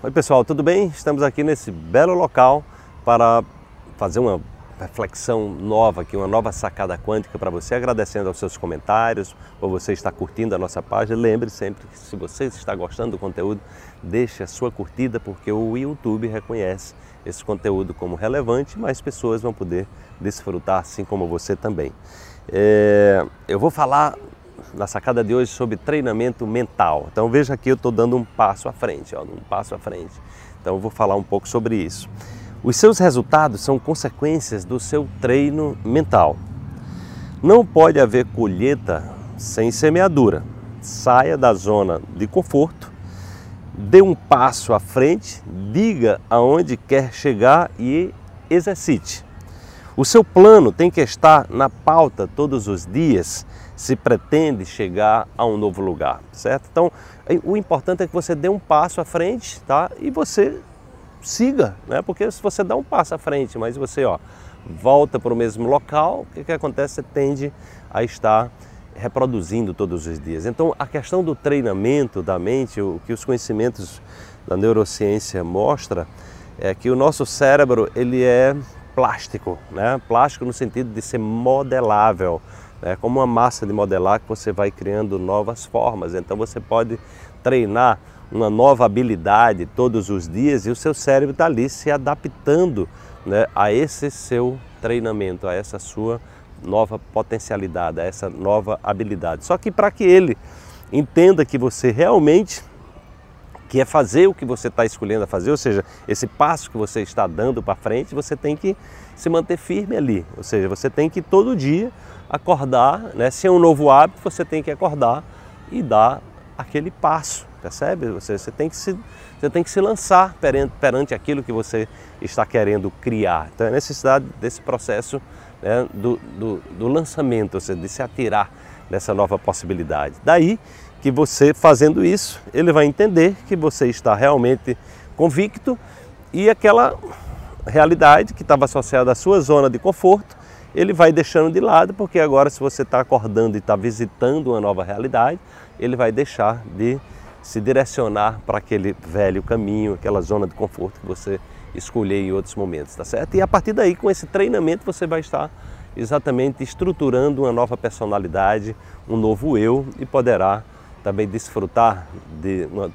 Oi pessoal, tudo bem? Estamos aqui nesse belo local para fazer uma reflexão nova aqui, uma nova sacada quântica para você, agradecendo aos seus comentários, por você estar curtindo a nossa página. Lembre sempre que se você está gostando do conteúdo, deixe a sua curtida, porque o YouTube reconhece esse conteúdo como relevante, mais pessoas vão poder desfrutar, assim como você também. É, eu vou falar na sacada de hoje sobre treinamento mental. Então veja aqui eu estou dando um passo à frente, ó, um passo à frente. Então eu vou falar um pouco sobre isso. Os seus resultados são consequências do seu treino mental. Não pode haver colheita sem semeadura. Saia da zona de conforto, dê um passo à frente, diga aonde quer chegar e exercite. O seu plano tem que estar na pauta todos os dias se pretende chegar a um novo lugar, certo? Então, o importante é que você dê um passo à frente, tá? E você siga, né? Porque se você dá um passo à frente, mas você, ó, volta para o mesmo local, o que, que acontece? Você tende a estar reproduzindo todos os dias. Então, a questão do treinamento da mente, o que os conhecimentos da neurociência mostra é que o nosso cérebro ele é plástico, né? Plástico no sentido de ser modelável, né? como uma massa de modelar que você vai criando novas formas. Então você pode treinar uma nova habilidade todos os dias e o seu cérebro está ali se adaptando né, a esse seu treinamento, a essa sua nova potencialidade, a essa nova habilidade. Só que para que ele entenda que você realmente que é fazer o que você está escolhendo a fazer, ou seja, esse passo que você está dando para frente, você tem que se manter firme ali. Ou seja, você tem que todo dia acordar, né? se é um novo hábito, você tem que acordar e dar aquele passo, percebe? Você, você, tem, que se, você tem que se lançar perante, perante aquilo que você está querendo criar. Então é necessidade desse processo né, do, do, do lançamento, ou seja, de se atirar nessa nova possibilidade. Daí que você fazendo isso, ele vai entender que você está realmente convicto e aquela realidade que estava associada à sua zona de conforto, ele vai deixando de lado, porque agora se você está acordando e está visitando uma nova realidade, ele vai deixar de se direcionar para aquele velho caminho, aquela zona de conforto que você escolher em outros momentos, tá certo? E a partir daí, com esse treinamento, você vai estar exatamente estruturando uma nova personalidade, um novo eu e poderá também desfrutar de uma,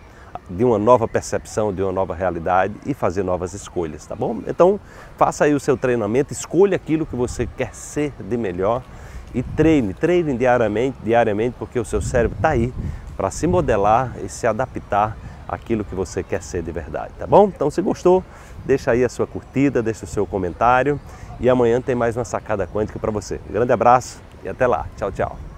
de uma nova percepção, de uma nova realidade e fazer novas escolhas, tá bom? Então, faça aí o seu treinamento, escolha aquilo que você quer ser de melhor e treine, treine diariamente, diariamente, porque o seu cérebro está aí para se modelar e se adaptar àquilo que você quer ser de verdade, tá bom? Então, se gostou, deixa aí a sua curtida, deixa o seu comentário e amanhã tem mais uma sacada quântica para você. Um grande abraço e até lá. Tchau, tchau.